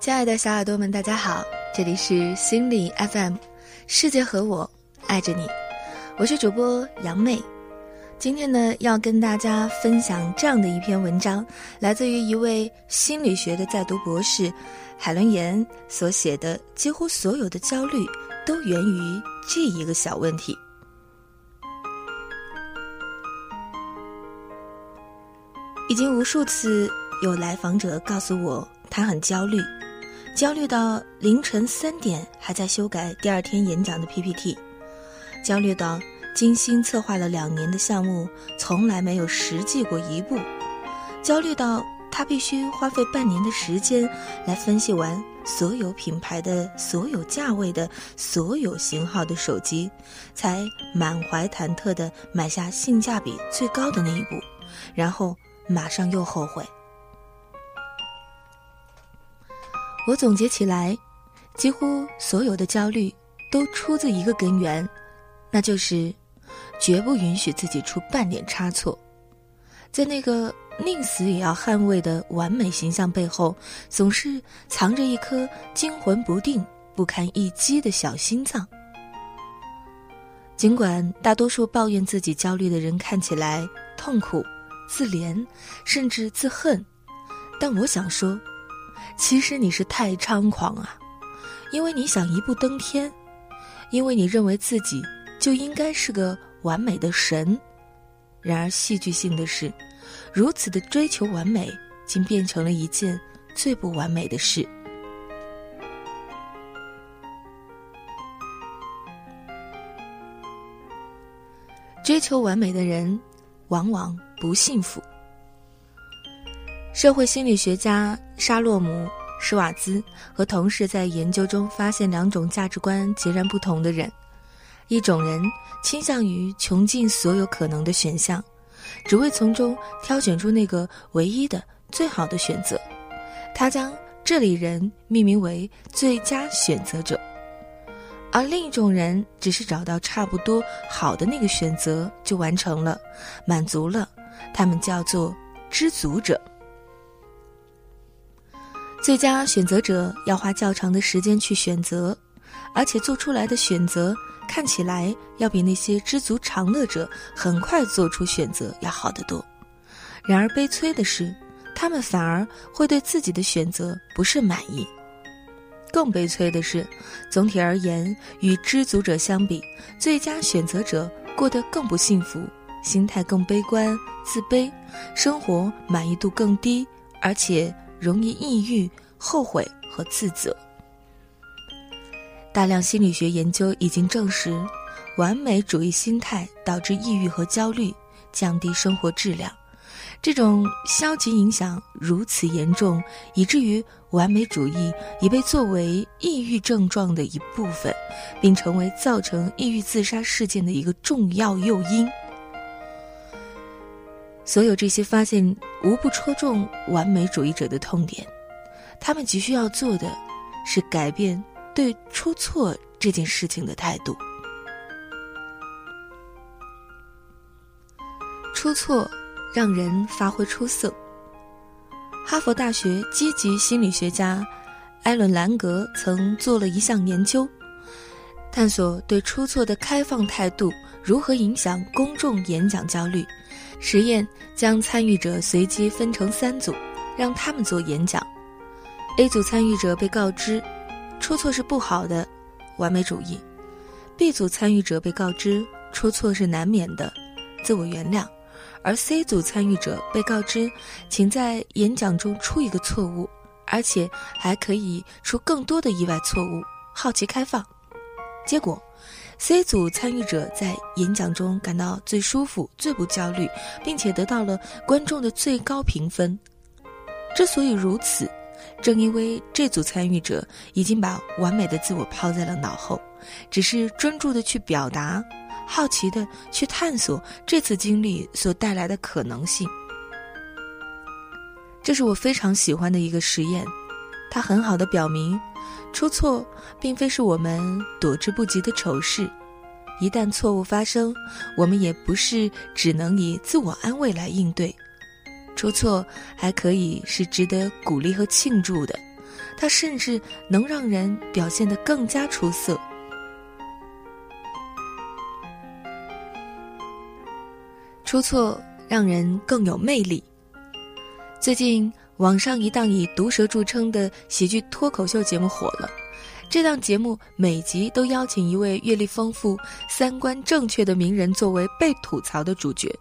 亲爱的小耳朵们，大家好，这里是心理 FM，世界和我爱着你，我是主播杨妹。今天呢，要跟大家分享这样的一篇文章，来自于一位心理学的在读博士海伦岩所写的。几乎所有的焦虑都源于这一个小问题。已经无数次有来访者告诉我，他很焦虑。焦虑到凌晨三点还在修改第二天演讲的 PPT，焦虑到精心策划了两年的项目从来没有实际过一步，焦虑到他必须花费半年的时间来分析完所有品牌的所有价位的所有型号的手机，才满怀忐忑地买下性价比最高的那一部，然后马上又后悔。我总结起来，几乎所有的焦虑都出自一个根源，那就是绝不允许自己出半点差错。在那个宁死也要捍卫的完美形象背后，总是藏着一颗惊魂不定、不堪一击的小心脏。尽管大多数抱怨自己焦虑的人看起来痛苦、自怜，甚至自恨，但我想说。其实你是太猖狂啊，因为你想一步登天，因为你认为自己就应该是个完美的神。然而戏剧性的是，如此的追求完美，竟变成了一件最不完美的事。追求完美的人，往往不幸福。社会心理学家沙洛姆·施瓦兹和同事在研究中发现两种价值观截然不同的人：一种人倾向于穷尽所有可能的选项，只为从中挑选出那个唯一的、最好的选择。他将这类人命名为“最佳选择者”；而另一种人只是找到差不多好的那个选择就完成了，满足了，他们叫做“知足者”。最佳选择者要花较长的时间去选择，而且做出来的选择看起来要比那些知足常乐者很快做出选择要好得多。然而悲催的是，他们反而会对自己的选择不甚满意。更悲催的是，总体而言，与知足者相比，最佳选择者过得更不幸福，心态更悲观、自卑，生活满意度更低，而且。容易抑郁、后悔和自责。大量心理学研究已经证实，完美主义心态导致抑郁和焦虑，降低生活质量。这种消极影响如此严重，以至于完美主义已被作为抑郁症状的一部分，并成为造成抑郁自杀事件的一个重要诱因。所有这些发现无不戳中完美主义者的痛点，他们急需要做的，是改变对出错这件事情的态度。出错让人发挥出色。哈佛大学积极心理学家艾伦·兰格曾做了一项研究，探索对出错的开放态度如何影响公众演讲焦虑。实验将参与者随机分成三组，让他们做演讲。A 组参与者被告知，出错是不好的，完美主义；B 组参与者被告知，出错是难免的，自我原谅；而 C 组参与者被告知，请在演讲中出一个错误，而且还可以出更多的意外错误，好奇开放。结果。C 组参与者在演讲中感到最舒服、最不焦虑，并且得到了观众的最高评分。之所以如此，正因为这组参与者已经把完美的自我抛在了脑后，只是专注的去表达，好奇的去探索这次经历所带来的可能性。这是我非常喜欢的一个实验，它很好的表明。出错并非是我们躲之不及的丑事，一旦错误发生，我们也不是只能以自我安慰来应对。出错还可以是值得鼓励和庆祝的，它甚至能让人表现得更加出色。出错让人更有魅力。最近，网上一档以毒舌著称的喜剧脱口秀节目火了。这档节目每集都邀请一位阅历丰富、三观正确的名人作为被吐槽的主角，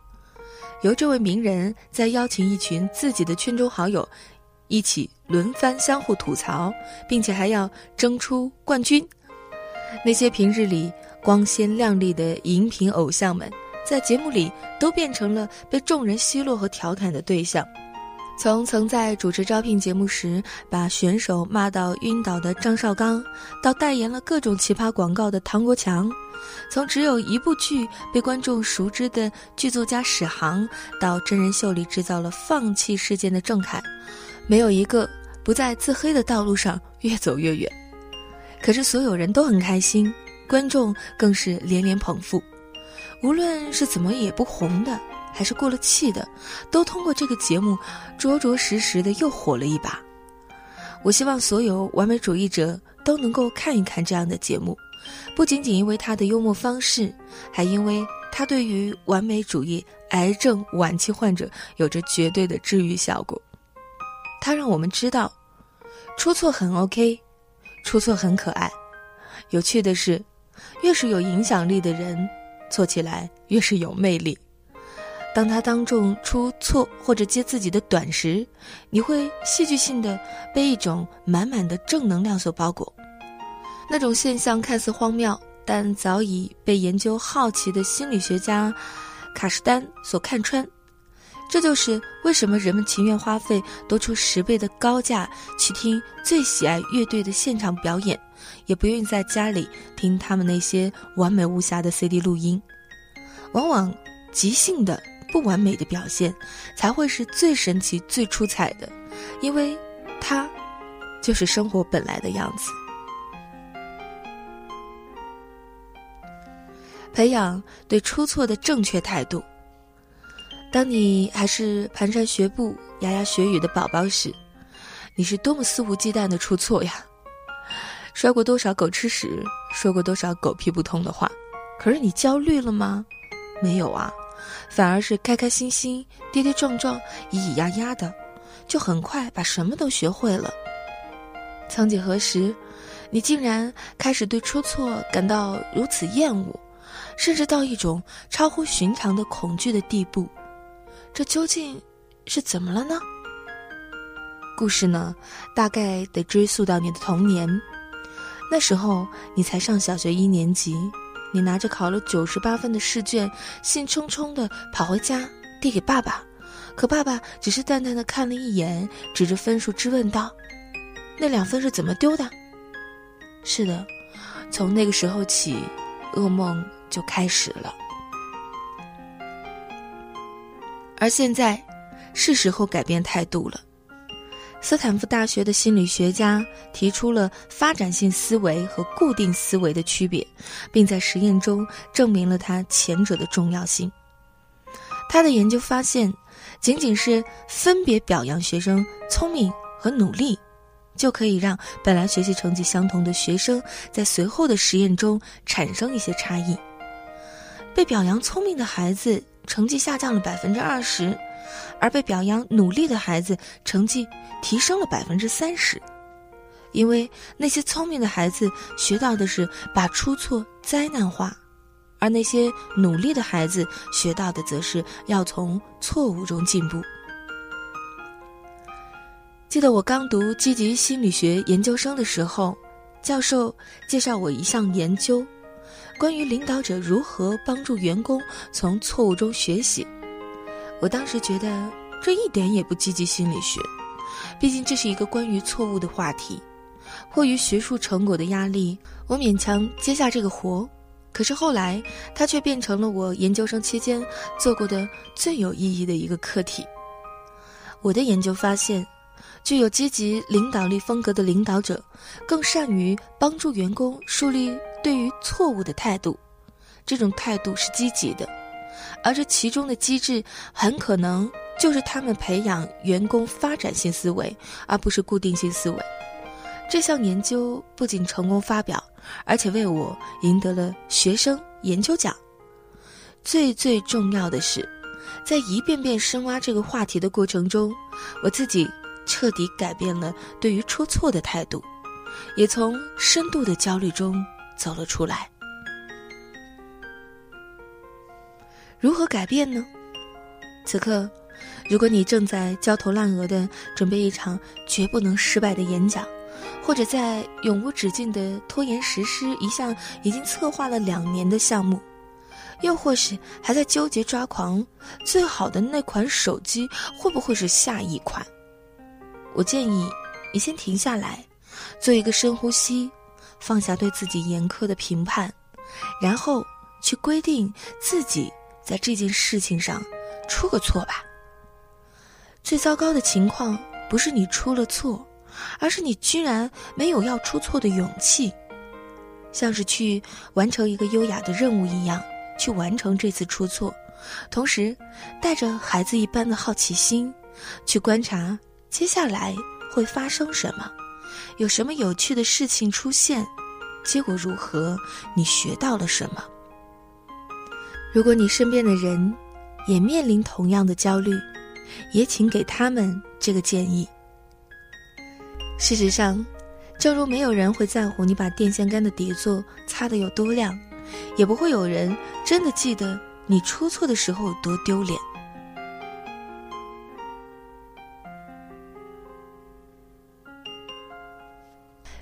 由这位名人再邀请一群自己的圈中好友，一起轮番相互吐槽，并且还要争出冠军。那些平日里光鲜亮丽的荧屏偶像们，在节目里都变成了被众人奚落和调侃的对象。从曾在主持招聘节目时把选手骂到晕倒的张绍刚，到代言了各种奇葩广告的唐国强；从只有一部剧被观众熟知的剧作家史航，到真人秀里制造了放弃事件的郑恺，没有一个不在自黑的道路上越走越远。可是所有人都很开心，观众更是连连捧腹。无论是怎么也不红的。还是过了气的，都通过这个节目，着着实实的又火了一把。我希望所有完美主义者都能够看一看这样的节目，不仅仅因为他的幽默方式，还因为他对于完美主义癌症晚期患者有着绝对的治愈效果。他让我们知道，出错很 OK，出错很可爱。有趣的是，越是有影响力的人，做起来越是有魅力。当他当众出错或者接自己的短时，你会戏剧性的被一种满满的正能量所包裹。那种现象看似荒谬，但早已被研究好奇的心理学家卡什丹所看穿。这就是为什么人们情愿花费多出十倍的高价去听最喜爱乐队的现场表演，也不愿意在家里听他们那些完美无瑕的 CD 录音。往往即兴的。不完美的表现，才会是最神奇、最出彩的，因为，它，就是生活本来的样子。培养对出错的正确态度。当你还是蹒跚学步、牙牙学语的宝宝时，你是多么肆无忌惮的出错呀！摔过多少狗吃屎，说过多少狗屁不通的话，可是你焦虑了吗？没有啊。反而是开开心心、跌跌撞撞、咿咿呀呀的，就很快把什么都学会了。曾几何时，你竟然开始对出错感到如此厌恶，甚至到一种超乎寻常的恐惧的地步。这究竟是怎么了呢？故事呢，大概得追溯到你的童年。那时候你才上小学一年级。你拿着考了九十八分的试卷，兴冲冲地跑回家递给爸爸，可爸爸只是淡淡的看了一眼，指着分数质问道：“那两分是怎么丢的？”是的，从那个时候起，噩梦就开始了。而现在，是时候改变态度了。斯坦福大学的心理学家提出了发展性思维和固定思维的区别，并在实验中证明了它前者的重要性。他的研究发现，仅仅是分别表扬学生聪明和努力，就可以让本来学习成绩相同的学生在随后的实验中产生一些差异。被表扬聪明的孩子成绩下降了百分之二十。而被表扬努力的孩子成绩提升了百分之三十，因为那些聪明的孩子学到的是把出错灾难化，而那些努力的孩子学到的则是要从错误中进步。记得我刚读积极心理学研究生的时候，教授介绍我一项研究，关于领导者如何帮助员工从错误中学习。我当时觉得这一点也不积极心理学，毕竟这是一个关于错误的话题。迫于学术成果的压力，我勉强接下这个活。可是后来，它却变成了我研究生期间做过的最有意义的一个课题。我的研究发现，具有积极领导力风格的领导者，更善于帮助员工树立对于错误的态度，这种态度是积极的。而这其中的机制，很可能就是他们培养员工发展性思维，而不是固定性思维。这项研究不仅成功发表，而且为我赢得了学生研究奖。最最重要的是，在一遍遍深挖这个话题的过程中，我自己彻底改变了对于出错的态度，也从深度的焦虑中走了出来。如何改变呢？此刻，如果你正在焦头烂额的准备一场绝不能失败的演讲，或者在永无止境的拖延实施一项已经策划了两年的项目，又或是还在纠结抓狂，最好的那款手机会不会是下一款？我建议你先停下来，做一个深呼吸，放下对自己严苛的评判，然后去规定自己。在这件事情上，出个错吧。最糟糕的情况不是你出了错，而是你居然没有要出错的勇气，像是去完成一个优雅的任务一样去完成这次出错，同时带着孩子一般的好奇心去观察接下来会发生什么，有什么有趣的事情出现，结果如何，你学到了什么。如果你身边的人也面临同样的焦虑，也请给他们这个建议。事实上，正如没有人会在乎你把电线杆的底座擦得有多亮，也不会有人真的记得你出错的时候有多丢脸。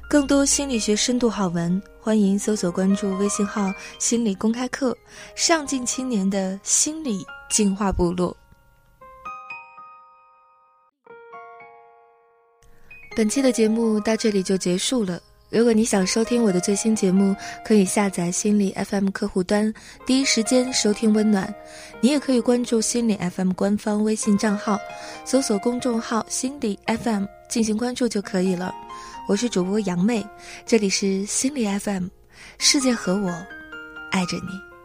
更多心理学深度好文，欢迎搜索关注微信号“心理公开课”，上进青年的心理进化部落。本期的节目到这里就结束了。如果你想收听我的最新节目，可以下载心理 FM 客户端，第一时间收听温暖。你也可以关注心理 FM 官方微信账号，搜索公众号“心理 FM” 进行关注就可以了。我是主播杨妹，这里是心理 FM，世界和我爱着你。